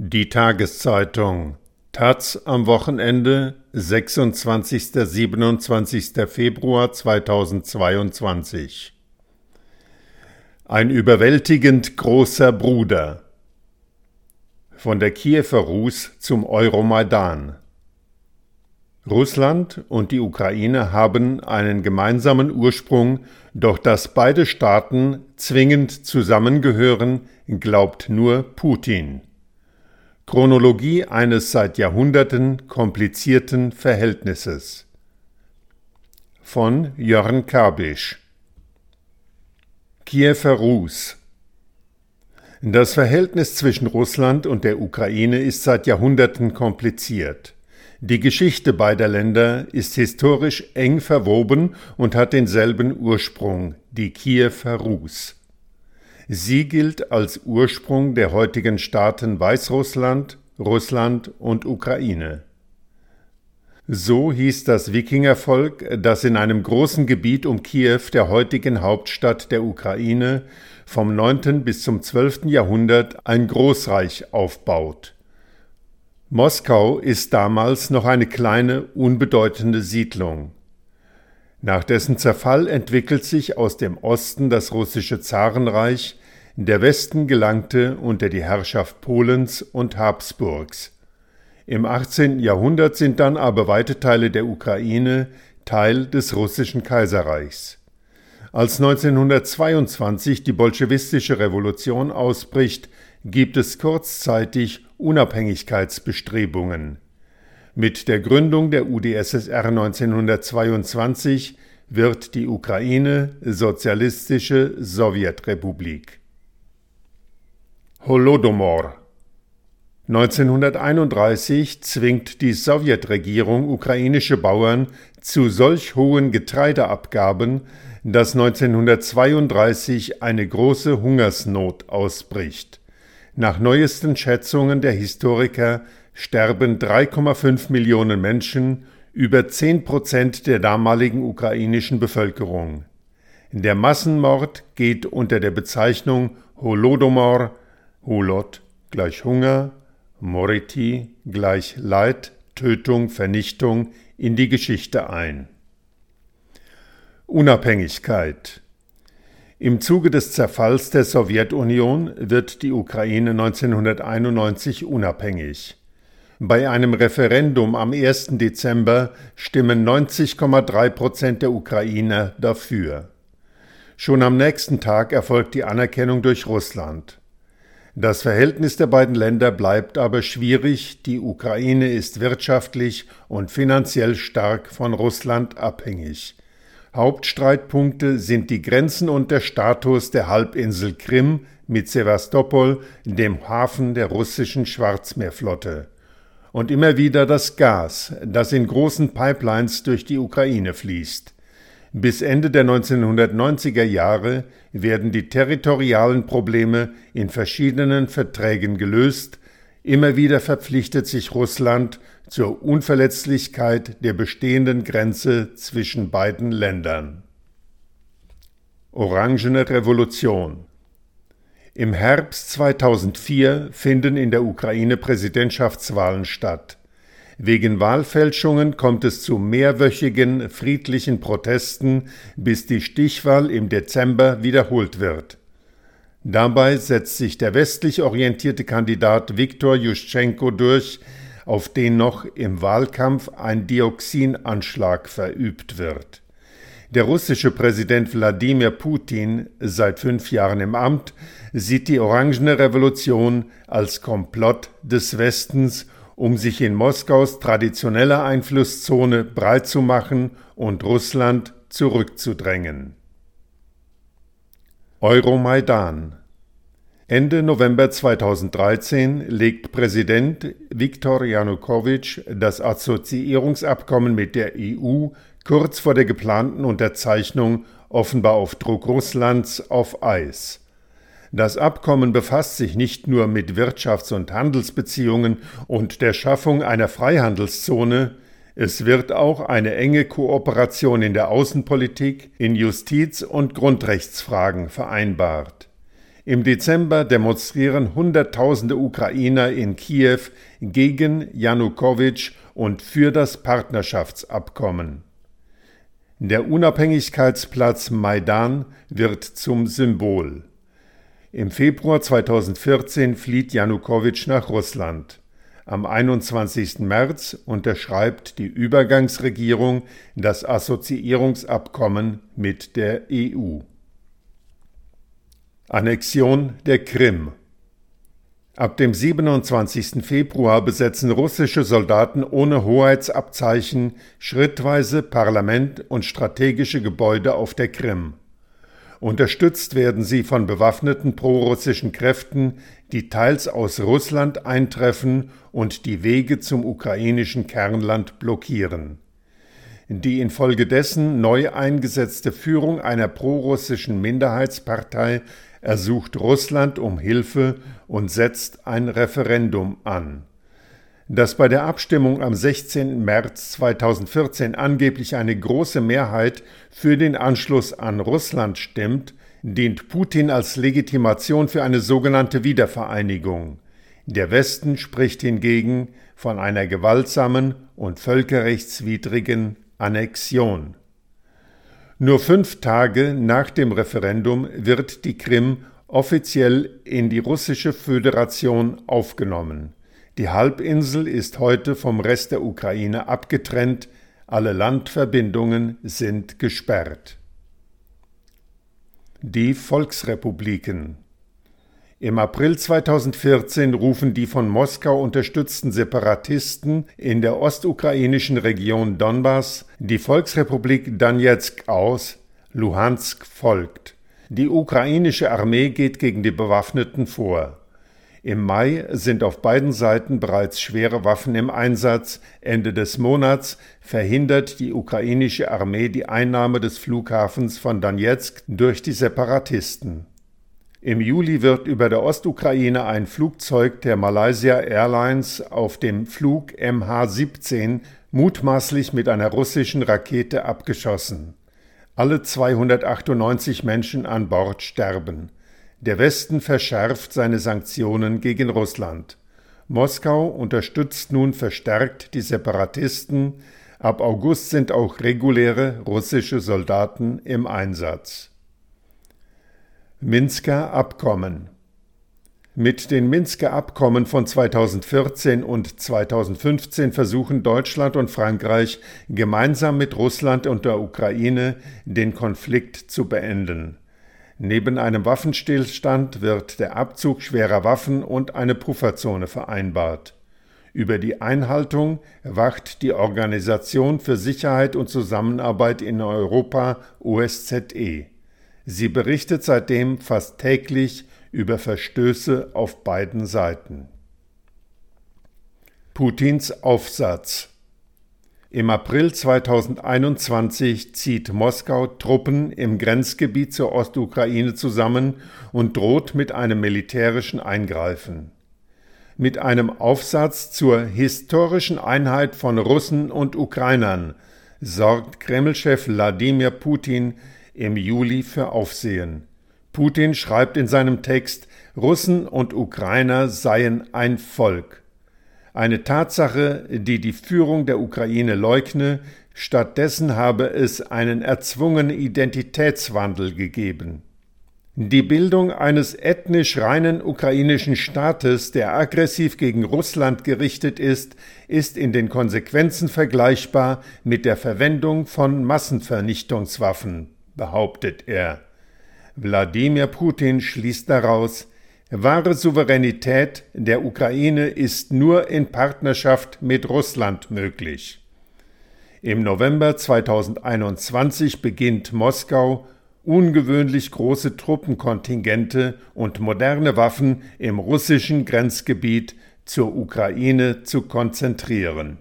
Die Tageszeitung Taz am Wochenende 26. 27. Februar 2022 Ein überwältigend großer Bruder Von der Kiewer Rus zum Euromaidan Russland und die Ukraine haben einen gemeinsamen Ursprung, doch dass beide Staaten zwingend zusammengehören, glaubt nur Putin. Chronologie eines seit Jahrhunderten komplizierten Verhältnisses von Jörn Kabisch Kiewer Rus Das Verhältnis zwischen Russland und der Ukraine ist seit Jahrhunderten kompliziert. Die Geschichte beider Länder ist historisch eng verwoben und hat denselben Ursprung, die Kiewer Rus. Sie gilt als Ursprung der heutigen Staaten Weißrussland, Russland und Ukraine. So hieß das Wikingervolk, das in einem großen Gebiet um Kiew, der heutigen Hauptstadt der Ukraine, vom 9. bis zum 12. Jahrhundert ein Großreich aufbaut. Moskau ist damals noch eine kleine, unbedeutende Siedlung. Nach dessen Zerfall entwickelt sich aus dem Osten das russische Zarenreich, der Westen gelangte unter die Herrschaft Polens und Habsburgs. Im 18. Jahrhundert sind dann aber weite Teile der Ukraine Teil des russischen Kaiserreichs. Als 1922 die bolschewistische Revolution ausbricht, gibt es kurzzeitig Unabhängigkeitsbestrebungen. Mit der Gründung der UdSSR 1922 wird die Ukraine Sozialistische Sowjetrepublik. Holodomor 1931 zwingt die Sowjetregierung ukrainische Bauern zu solch hohen Getreideabgaben, dass 1932 eine große Hungersnot ausbricht. Nach neuesten Schätzungen der Historiker sterben 3,5 Millionen Menschen, über 10 Prozent der damaligen ukrainischen Bevölkerung. Der Massenmord geht unter der Bezeichnung Holodomor, Holod gleich Hunger, Moriti gleich Leid, Tötung, Vernichtung in die Geschichte ein. Unabhängigkeit im Zuge des Zerfalls der Sowjetunion wird die Ukraine 1991 unabhängig. Bei einem Referendum am 1. Dezember stimmen 90,3 Prozent der Ukrainer dafür. Schon am nächsten Tag erfolgt die Anerkennung durch Russland. Das Verhältnis der beiden Länder bleibt aber schwierig, die Ukraine ist wirtschaftlich und finanziell stark von Russland abhängig. Hauptstreitpunkte sind die Grenzen und der Status der Halbinsel Krim mit Sevastopol, dem Hafen der russischen Schwarzmeerflotte. Und immer wieder das Gas, das in großen Pipelines durch die Ukraine fließt. Bis Ende der 1990er Jahre werden die territorialen Probleme in verschiedenen Verträgen gelöst, immer wieder verpflichtet sich Russland zur Unverletzlichkeit der bestehenden Grenze zwischen beiden Ländern. Orangene Revolution Im Herbst 2004 finden in der Ukraine Präsidentschaftswahlen statt. Wegen Wahlfälschungen kommt es zu mehrwöchigen friedlichen Protesten, bis die Stichwahl im Dezember wiederholt wird. Dabei setzt sich der westlich orientierte Kandidat Viktor Juschenko durch, auf den noch im Wahlkampf ein Dioxinanschlag verübt wird. Der russische Präsident Wladimir Putin, seit fünf Jahren im Amt, sieht die Orangene Revolution als Komplott des Westens, um sich in Moskaus traditioneller Einflusszone breit zu machen und Russland zurückzudrängen. Euromaidan Ende November 2013 legt Präsident Viktor Janukowitsch das Assoziierungsabkommen mit der EU kurz vor der geplanten Unterzeichnung offenbar auf Druck Russlands auf Eis. Das Abkommen befasst sich nicht nur mit Wirtschafts- und Handelsbeziehungen und der Schaffung einer Freihandelszone, es wird auch eine enge Kooperation in der Außenpolitik, in Justiz- und Grundrechtsfragen vereinbart. Im Dezember demonstrieren Hunderttausende Ukrainer in Kiew gegen Janukowitsch und für das Partnerschaftsabkommen. Der Unabhängigkeitsplatz Maidan wird zum Symbol. Im Februar 2014 flieht Janukowitsch nach Russland. Am 21. März unterschreibt die Übergangsregierung das Assoziierungsabkommen mit der EU. Annexion der Krim Ab dem 27. Februar besetzen russische Soldaten ohne Hoheitsabzeichen schrittweise Parlament und strategische Gebäude auf der Krim. Unterstützt werden sie von bewaffneten prorussischen Kräften, die teils aus Russland eintreffen und die Wege zum ukrainischen Kernland blockieren. Die infolgedessen neu eingesetzte Führung einer prorussischen Minderheitspartei ersucht Russland um Hilfe und setzt ein Referendum an. Dass bei der Abstimmung am 16. März 2014 angeblich eine große Mehrheit für den Anschluss an Russland stimmt, dient Putin als Legitimation für eine sogenannte Wiedervereinigung. Der Westen spricht hingegen von einer gewaltsamen und völkerrechtswidrigen Annexion. Nur fünf Tage nach dem Referendum wird die Krim offiziell in die russische Föderation aufgenommen. Die Halbinsel ist heute vom Rest der Ukraine abgetrennt, alle Landverbindungen sind gesperrt. Die Volksrepubliken im April 2014 rufen die von Moskau unterstützten Separatisten in der ostukrainischen Region Donbass die Volksrepublik Donetsk aus, Luhansk folgt. Die ukrainische Armee geht gegen die Bewaffneten vor. Im Mai sind auf beiden Seiten bereits schwere Waffen im Einsatz. Ende des Monats verhindert die ukrainische Armee die Einnahme des Flughafens von Donetsk durch die Separatisten. Im Juli wird über der Ostukraine ein Flugzeug der Malaysia Airlines auf dem Flug MH17 mutmaßlich mit einer russischen Rakete abgeschossen. Alle 298 Menschen an Bord sterben. Der Westen verschärft seine Sanktionen gegen Russland. Moskau unterstützt nun verstärkt die Separatisten. Ab August sind auch reguläre russische Soldaten im Einsatz. Minsker Abkommen Mit den Minsker Abkommen von 2014 und 2015 versuchen Deutschland und Frankreich gemeinsam mit Russland und der Ukraine den Konflikt zu beenden. Neben einem Waffenstillstand wird der Abzug schwerer Waffen und eine Pufferzone vereinbart. Über die Einhaltung wacht die Organisation für Sicherheit und Zusammenarbeit in Europa OSZE. Sie berichtet seitdem fast täglich über Verstöße auf beiden Seiten. Putins Aufsatz Im April 2021 zieht Moskau Truppen im Grenzgebiet zur Ostukraine zusammen und droht mit einem militärischen Eingreifen. Mit einem Aufsatz zur historischen Einheit von Russen und Ukrainern sorgt Kremlchef Wladimir Putin im Juli für Aufsehen. Putin schreibt in seinem Text, Russen und Ukrainer seien ein Volk. Eine Tatsache, die die Führung der Ukraine leugne, stattdessen habe es einen erzwungenen Identitätswandel gegeben. Die Bildung eines ethnisch reinen ukrainischen Staates, der aggressiv gegen Russland gerichtet ist, ist in den Konsequenzen vergleichbar mit der Verwendung von Massenvernichtungswaffen behauptet er. Wladimir Putin schließt daraus, wahre Souveränität der Ukraine ist nur in Partnerschaft mit Russland möglich. Im November 2021 beginnt Moskau, ungewöhnlich große Truppenkontingente und moderne Waffen im russischen Grenzgebiet zur Ukraine zu konzentrieren